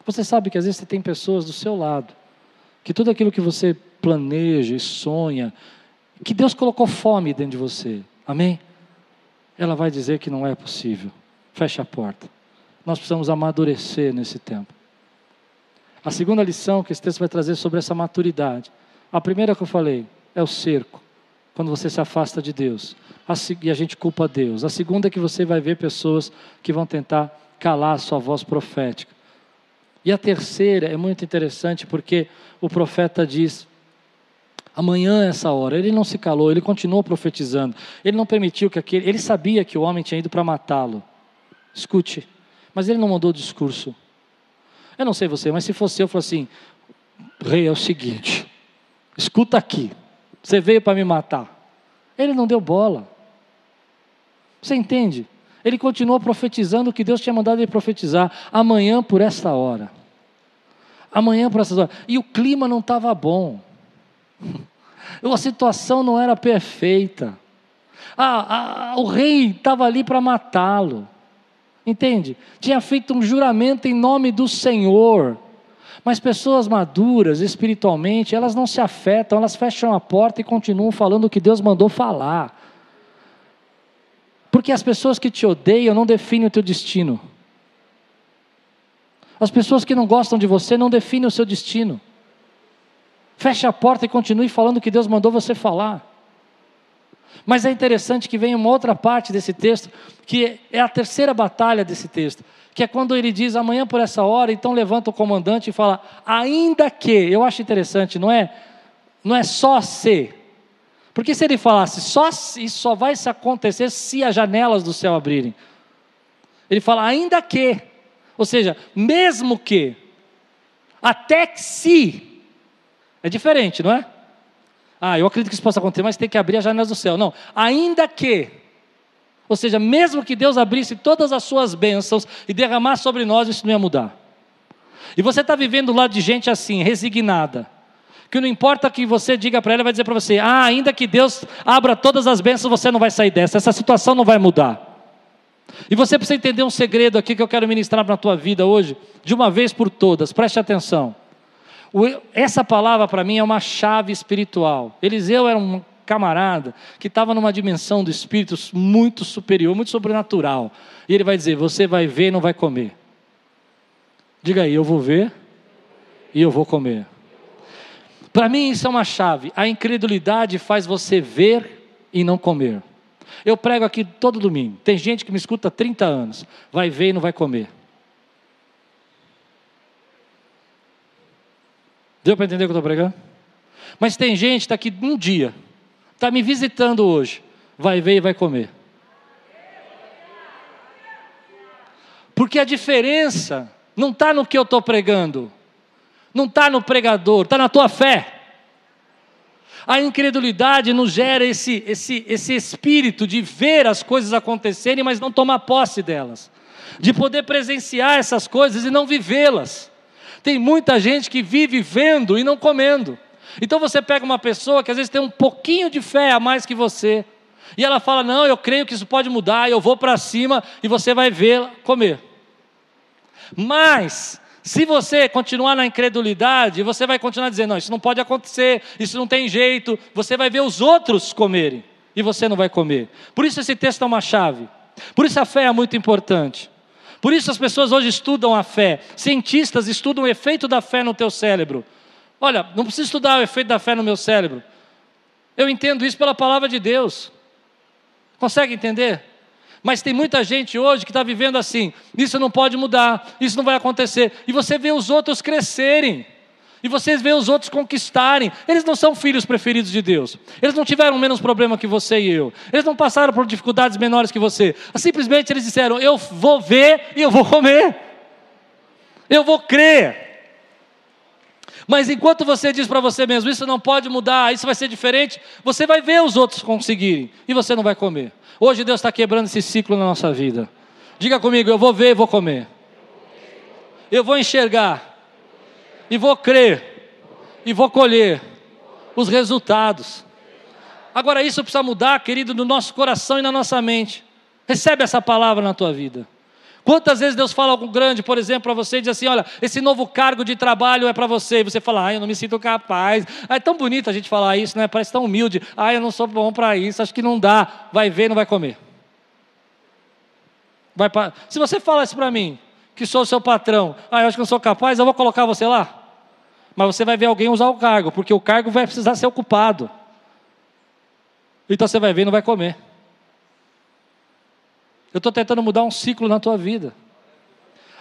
Você sabe que às vezes você tem pessoas do seu lado que tudo aquilo que você planeja e sonha, que Deus colocou fome dentro de você. Amém? Ela vai dizer que não é possível. Feche a porta. Nós precisamos amadurecer nesse tempo. A segunda lição que esse texto vai trazer sobre essa maturidade. A primeira que eu falei é o cerco, quando você se afasta de Deus. A, e a gente culpa Deus. A segunda é que você vai ver pessoas que vão tentar calar a sua voz profética. E a terceira é muito interessante porque o profeta diz: amanhã essa hora. Ele não se calou, ele continuou profetizando. Ele não permitiu que aquele. Ele sabia que o homem tinha ido para matá-lo. Escute, mas ele não mandou discurso. Eu não sei você, mas se fosse eu, eu falo assim: Rei, é o seguinte, escuta aqui, você veio para me matar. Ele não deu bola. Você entende? Ele continuou profetizando o que Deus tinha mandado ele profetizar. Amanhã por esta hora. Amanhã por essas horas. E o clima não estava bom. A situação não era perfeita. O rei estava ali para matá-lo. Entende? Tinha feito um juramento em nome do Senhor. Mas pessoas maduras espiritualmente, elas não se afetam, elas fecham a porta e continuam falando o que Deus mandou falar. Porque as pessoas que te odeiam não definem o teu destino. As pessoas que não gostam de você não definem o seu destino. Feche a porta e continue falando o que Deus mandou você falar. Mas é interessante que vem uma outra parte desse texto, que é a terceira batalha desse texto, que é quando ele diz amanhã por essa hora, então levanta o comandante e fala: ainda que, eu acho interessante, não é, não é só se, porque se ele falasse só isso só vai se acontecer se as janelas do céu abrirem. Ele fala ainda que, ou seja, mesmo que, até que se, é diferente, não é? Ah, eu acredito que isso possa acontecer, mas tem que abrir as janelas do céu. Não, ainda que, ou seja, mesmo que Deus abrisse todas as suas bênçãos e derramasse sobre nós, isso não ia mudar. E você está vivendo do lado de gente assim, resignada que não importa que você diga para ela, vai dizer para você: ah, ainda que Deus abra todas as bênçãos, você não vai sair dessa, essa situação não vai mudar. E você precisa entender um segredo aqui que eu quero ministrar na tua vida hoje, de uma vez por todas, preste atenção. Essa palavra para mim é uma chave espiritual. Eliseu era um camarada que estava numa dimensão do espírito muito superior, muito sobrenatural. E ele vai dizer: Você vai ver e não vai comer. Diga aí, eu vou ver e eu vou comer. Para mim, isso é uma chave. A incredulidade faz você ver e não comer. Eu prego aqui todo domingo. Tem gente que me escuta há 30 anos. Vai ver e não vai comer. Deu para entender o que eu estou pregando? Mas tem gente que está aqui um dia, está me visitando hoje, vai ver e vai comer. Porque a diferença não está no que eu estou pregando, não está no pregador, está na tua fé. A incredulidade nos gera esse, esse, esse espírito de ver as coisas acontecerem, mas não tomar posse delas, de poder presenciar essas coisas e não vivê-las. Tem muita gente que vive vendo e não comendo. Então você pega uma pessoa que às vezes tem um pouquinho de fé a mais que você, e ela fala: Não, eu creio que isso pode mudar, eu vou para cima, e você vai vê-la comer. Mas se você continuar na incredulidade, você vai continuar dizendo: não, isso não pode acontecer, isso não tem jeito. Você vai ver os outros comerem e você não vai comer. Por isso esse texto é uma chave. Por isso a fé é muito importante. Por isso as pessoas hoje estudam a fé. Cientistas estudam o efeito da fé no teu cérebro. Olha, não precisa estudar o efeito da fé no meu cérebro. Eu entendo isso pela palavra de Deus. Consegue entender? Mas tem muita gente hoje que está vivendo assim: isso não pode mudar, isso não vai acontecer. E você vê os outros crescerem. E vocês vê os outros conquistarem. Eles não são filhos preferidos de Deus. Eles não tiveram menos problema que você e eu. Eles não passaram por dificuldades menores que você. Simplesmente eles disseram: Eu vou ver e eu vou comer. Eu vou crer. Mas enquanto você diz para você mesmo: Isso não pode mudar, isso vai ser diferente, você vai ver os outros conseguirem. E você não vai comer. Hoje Deus está quebrando esse ciclo na nossa vida. Diga comigo, eu vou ver e vou comer. Eu vou enxergar. E vou crer. E vou colher os resultados. Agora isso precisa mudar, querido, no nosso coração e na nossa mente. Recebe essa palavra na tua vida. Quantas vezes Deus fala algo grande, por exemplo, para você e diz assim: olha, esse novo cargo de trabalho é para você. E você fala, ah, eu não me sinto capaz. Ah, é tão bonito a gente falar isso, né? Parece tão humilde. Ah, eu não sou bom para isso, acho que não dá. Vai ver, não vai comer. Vai pra... Se você fala isso para mim, que sou seu patrão, ah, eu acho que não sou capaz, eu vou colocar você lá. Mas você vai ver alguém usar o cargo, porque o cargo vai precisar ser ocupado. Então você vai ver e não vai comer. Eu estou tentando mudar um ciclo na tua vida.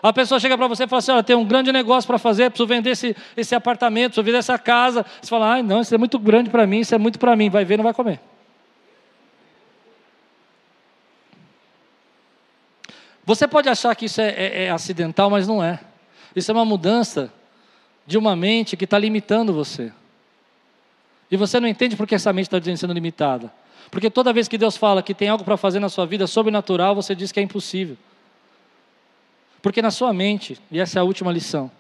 A pessoa chega para você e fala assim: olha, tem um grande negócio para fazer, preciso vender esse, esse apartamento, preciso vender essa casa. Você fala: ai, não, isso é muito grande para mim, isso é muito para mim. Vai ver, não vai comer. Você pode achar que isso é, é, é acidental, mas não é. Isso é uma mudança de uma mente que está limitando você. E você não entende por que essa mente está sendo limitada. Porque toda vez que Deus fala que tem algo para fazer na sua vida sobrenatural, você diz que é impossível. Porque na sua mente, e essa é a última lição,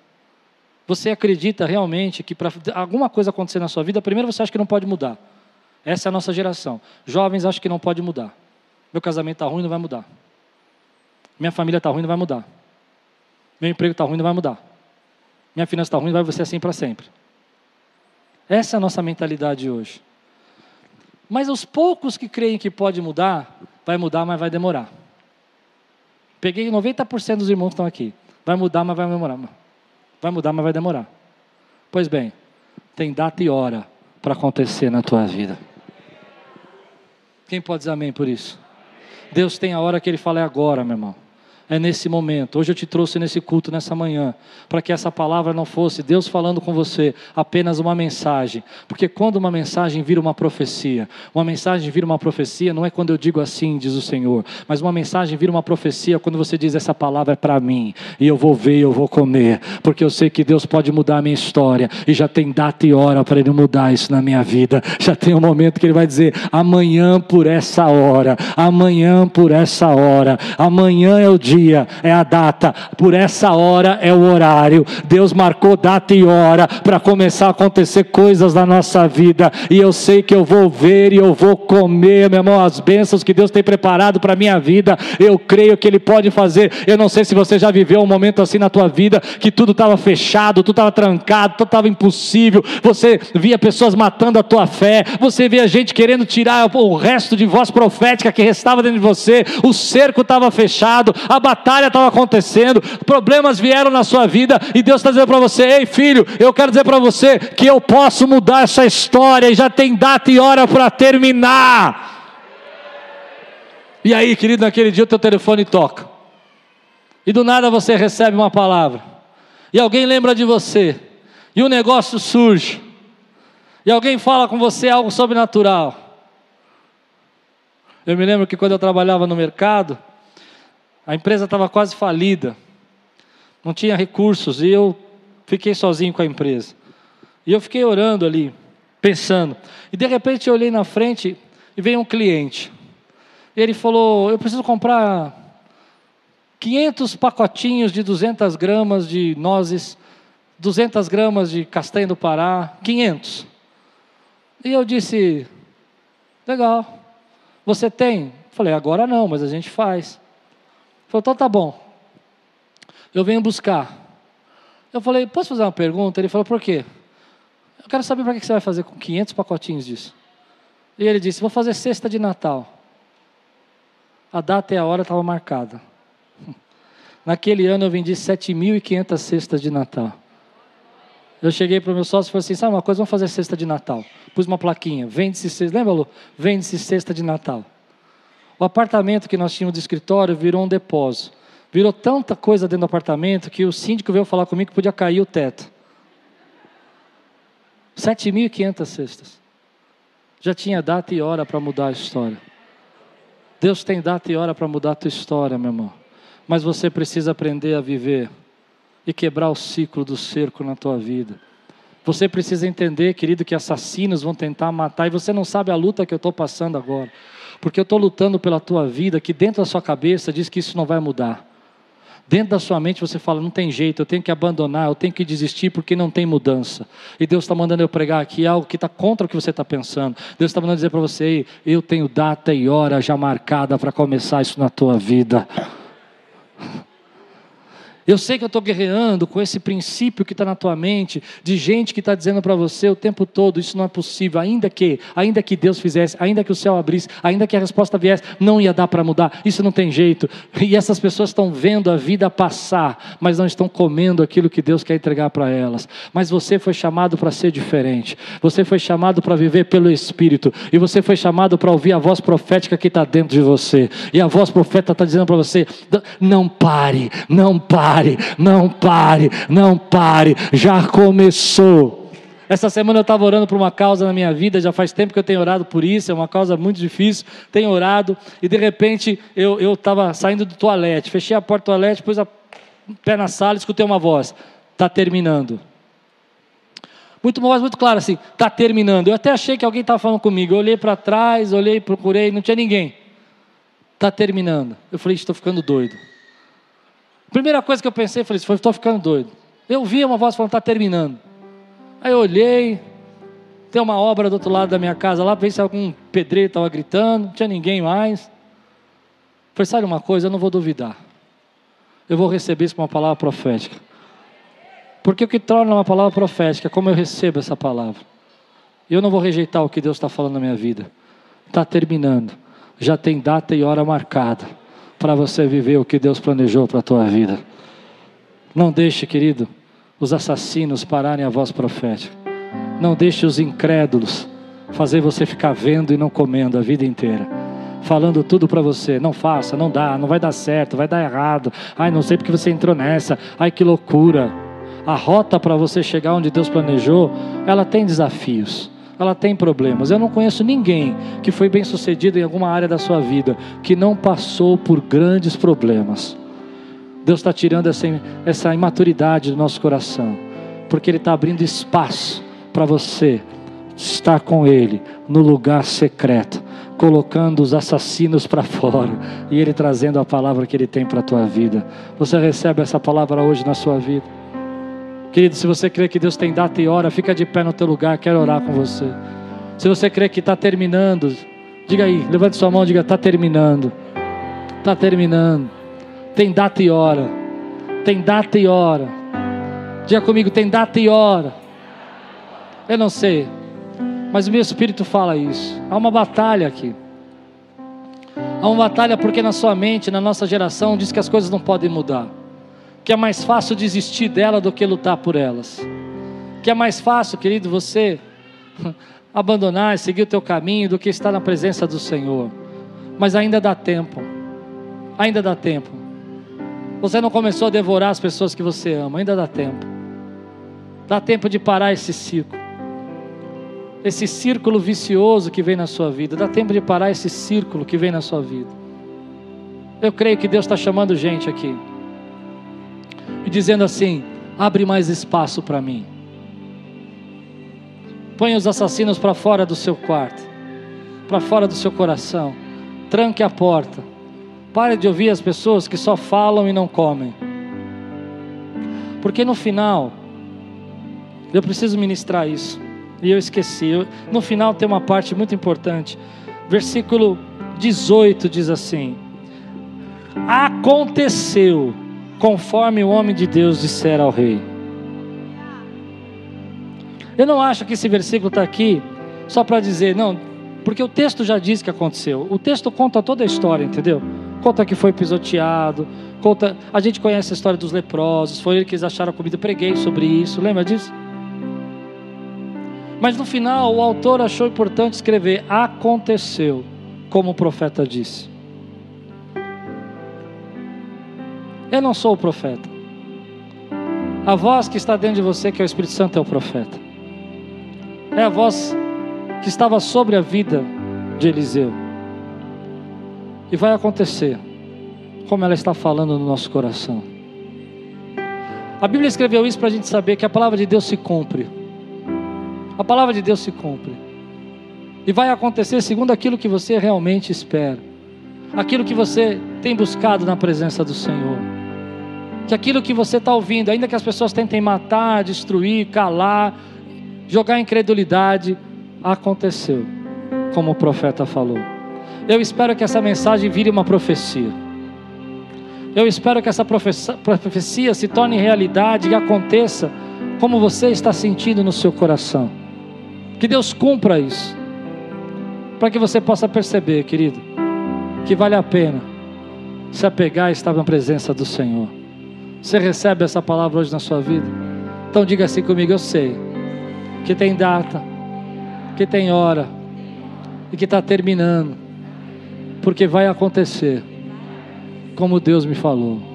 você acredita realmente que para alguma coisa acontecer na sua vida, primeiro você acha que não pode mudar. Essa é a nossa geração. Jovens acham que não pode mudar. Meu casamento está ruim, não vai mudar. Minha família está ruim, não vai mudar. Meu emprego está ruim, não vai mudar. Minha finança está ruim, vai ser assim para sempre. Essa é a nossa mentalidade hoje. Mas os poucos que creem que pode mudar, vai mudar, mas vai demorar. Peguei 90% dos irmãos que estão aqui. Vai mudar, mas vai demorar. Vai mudar, mas vai demorar. Pois bem, tem data e hora para acontecer na tua vida. Quem pode dizer amém por isso? Deus tem a hora que Ele fala é agora, meu irmão é nesse momento. Hoje eu te trouxe nesse culto, nessa manhã, para que essa palavra não fosse Deus falando com você, apenas uma mensagem. Porque quando uma mensagem vira uma profecia, uma mensagem vira uma profecia, não é quando eu digo assim, diz o Senhor, mas uma mensagem vira uma profecia quando você diz: essa palavra é para mim, e eu vou ver, eu vou comer, porque eu sei que Deus pode mudar a minha história, e já tem data e hora para Ele mudar isso na minha vida. Já tem um momento que Ele vai dizer: amanhã por essa hora, amanhã por essa hora, amanhã é o dia dia, é a data, por essa hora é o horário. Deus marcou data e hora para começar a acontecer coisas na nossa vida, e eu sei que eu vou ver e eu vou comer, meu irmão, as bênçãos que Deus tem preparado para a minha vida. Eu creio que Ele pode fazer. Eu não sei se você já viveu um momento assim na tua vida que tudo estava fechado, tudo estava trancado, tudo estava impossível. Você via pessoas matando a tua fé, você via gente querendo tirar o resto de voz profética que restava dentro de você. O cerco estava fechado, a batalha estava acontecendo, problemas vieram na sua vida, e Deus está dizendo para você: ei filho, eu quero dizer para você que eu posso mudar essa história, e já tem data e hora para terminar. E aí, querido, naquele dia o teu telefone toca, e do nada você recebe uma palavra, e alguém lembra de você, e um negócio surge, e alguém fala com você algo sobrenatural. Eu me lembro que quando eu trabalhava no mercado, a empresa estava quase falida, não tinha recursos e eu fiquei sozinho com a empresa. E eu fiquei orando ali, pensando. E de repente eu olhei na frente e veio um cliente. Ele falou: Eu preciso comprar 500 pacotinhos de 200 gramas de nozes, 200 gramas de castanha do Pará, 500. E eu disse: Legal. Você tem? Falei: Agora não, mas a gente faz. Falou, então tá bom. Eu venho buscar. Eu falei, posso fazer uma pergunta? Ele falou, por quê? Eu quero saber para que você vai fazer com 500 pacotinhos disso. E ele disse, vou fazer cesta de Natal. A data e a hora estava marcada. Naquele ano eu vendi 7.500 cestas de Natal. Eu cheguei para o meu sócio e falei assim: sabe uma coisa, vamos fazer cesta de Natal. Pus uma plaquinha, vende-se cesta, lembra, Lu? Vende-se cesta de Natal. O apartamento que nós tínhamos de escritório virou um depósito. Virou tanta coisa dentro do apartamento que o síndico veio falar comigo que podia cair o teto. 7.500 cestas. Já tinha data e hora para mudar a história. Deus tem data e hora para mudar a tua história, meu irmão. Mas você precisa aprender a viver e quebrar o ciclo do cerco na tua vida. Você precisa entender, querido, que assassinos vão tentar matar e você não sabe a luta que eu estou passando agora porque eu estou lutando pela tua vida, que dentro da sua cabeça diz que isso não vai mudar. Dentro da sua mente você fala, não tem jeito, eu tenho que abandonar, eu tenho que desistir porque não tem mudança. E Deus está mandando eu pregar aqui algo que está contra o que você está pensando. Deus está mandando dizer para você, eu tenho data e hora já marcada para começar isso na tua vida. Eu sei que eu estou guerreando com esse princípio que está na tua mente, de gente que está dizendo para você o tempo todo: isso não é possível, ainda que, ainda que Deus fizesse, ainda que o céu abrisse, ainda que a resposta viesse, não ia dar para mudar, isso não tem jeito. E essas pessoas estão vendo a vida passar, mas não estão comendo aquilo que Deus quer entregar para elas. Mas você foi chamado para ser diferente, você foi chamado para viver pelo Espírito, e você foi chamado para ouvir a voz profética que está dentro de você. E a voz profeta está dizendo para você: não pare, não pare pare, não pare, não pare, já começou. Essa semana eu estava orando por uma causa na minha vida, já faz tempo que eu tenho orado por isso, é uma causa muito difícil, tenho orado, e de repente eu estava saindo do toalete, fechei a porta do toalete, pus o pé na sala e escutei uma voz: está terminando. Muito voz muito claro assim, está terminando. Eu até achei que alguém estava falando comigo. Eu olhei para trás, olhei, procurei, não tinha ninguém. Está terminando. Eu falei, estou ficando doido. Primeira coisa que eu pensei, falei, estou ficando doido. Eu vi uma voz falando, está terminando. Aí eu olhei, tem uma obra do outro lado da minha casa lá, ver se algum pedreiro estava gritando, não tinha ninguém mais. Falei, sabe uma coisa, eu não vou duvidar. Eu vou receber isso como uma palavra profética. Porque o que torna uma palavra profética é como eu recebo essa palavra. Eu não vou rejeitar o que Deus está falando na minha vida. Está terminando. Já tem data e hora marcada para você viver o que Deus planejou para a tua vida. Não deixe, querido, os assassinos pararem a voz profética. Não deixe os incrédulos fazer você ficar vendo e não comendo a vida inteira. Falando tudo para você, não faça, não dá, não vai dar certo, vai dar errado. Ai, não sei porque você entrou nessa. Ai, que loucura. A rota para você chegar onde Deus planejou, ela tem desafios, ela tem problemas. Eu não conheço ninguém que foi bem sucedido em alguma área da sua vida que não passou por grandes problemas. Deus está tirando essa, essa imaturidade do nosso coração, porque Ele está abrindo espaço para você estar com Ele no lugar secreto, colocando os assassinos para fora e Ele trazendo a palavra que Ele tem para a tua vida. Você recebe essa palavra hoje na sua vida? Querido, se você crê que Deus tem data e hora, fica de pé no teu lugar, quero orar com você. Se você crê que está terminando, diga aí, levante sua mão e diga: está terminando. Está terminando. Tem data e hora. Tem data e hora. Diga comigo: tem data e hora. Eu não sei, mas o meu espírito fala isso. Há uma batalha aqui. Há uma batalha porque na sua mente, na nossa geração, diz que as coisas não podem mudar que é mais fácil desistir dela do que lutar por elas. Que é mais fácil, querido, você abandonar e seguir o teu caminho do que estar na presença do Senhor. Mas ainda dá tempo. Ainda dá tempo. Você não começou a devorar as pessoas que você ama, ainda dá tempo. Dá tempo de parar esse ciclo. Esse círculo vicioso que vem na sua vida. Dá tempo de parar esse círculo que vem na sua vida. Eu creio que Deus está chamando gente aqui e dizendo assim: abre mais espaço para mim. Põe os assassinos para fora do seu quarto, para fora do seu coração. Tranque a porta. Pare de ouvir as pessoas que só falam e não comem. Porque no final, eu preciso ministrar isso. E eu esqueci. No final tem uma parte muito importante. Versículo 18 diz assim: Aconteceu conforme o homem de Deus dissera ao rei. Eu não acho que esse versículo está aqui só para dizer, não, porque o texto já diz que aconteceu. O texto conta toda a história, entendeu? Conta que foi pisoteado, conta. A gente conhece a história dos leprosos, foi ele que eles acharam a comida, preguei sobre isso, lembra disso? Mas no final, o autor achou importante escrever: aconteceu, como o profeta disse. Eu não sou o profeta. A voz que está dentro de você, que é o Espírito Santo, é o profeta. É a voz que estava sobre a vida de Eliseu. E vai acontecer, como ela está falando no nosso coração. A Bíblia escreveu isso para a gente saber que a palavra de Deus se cumpre. A palavra de Deus se cumpre. E vai acontecer segundo aquilo que você realmente espera. Aquilo que você tem buscado na presença do Senhor que aquilo que você está ouvindo, ainda que as pessoas tentem matar, destruir, calar, jogar incredulidade, aconteceu, como o profeta falou. Eu espero que essa mensagem vire uma profecia. Eu espero que essa profecia se torne realidade e aconteça como você está sentindo no seu coração. Que Deus cumpra isso. Para que você possa perceber, querido, que vale a pena se apegar e estar na presença do Senhor. Você recebe essa palavra hoje na sua vida? Então diga assim comigo: eu sei que tem data, que tem hora e que está terminando, porque vai acontecer como Deus me falou.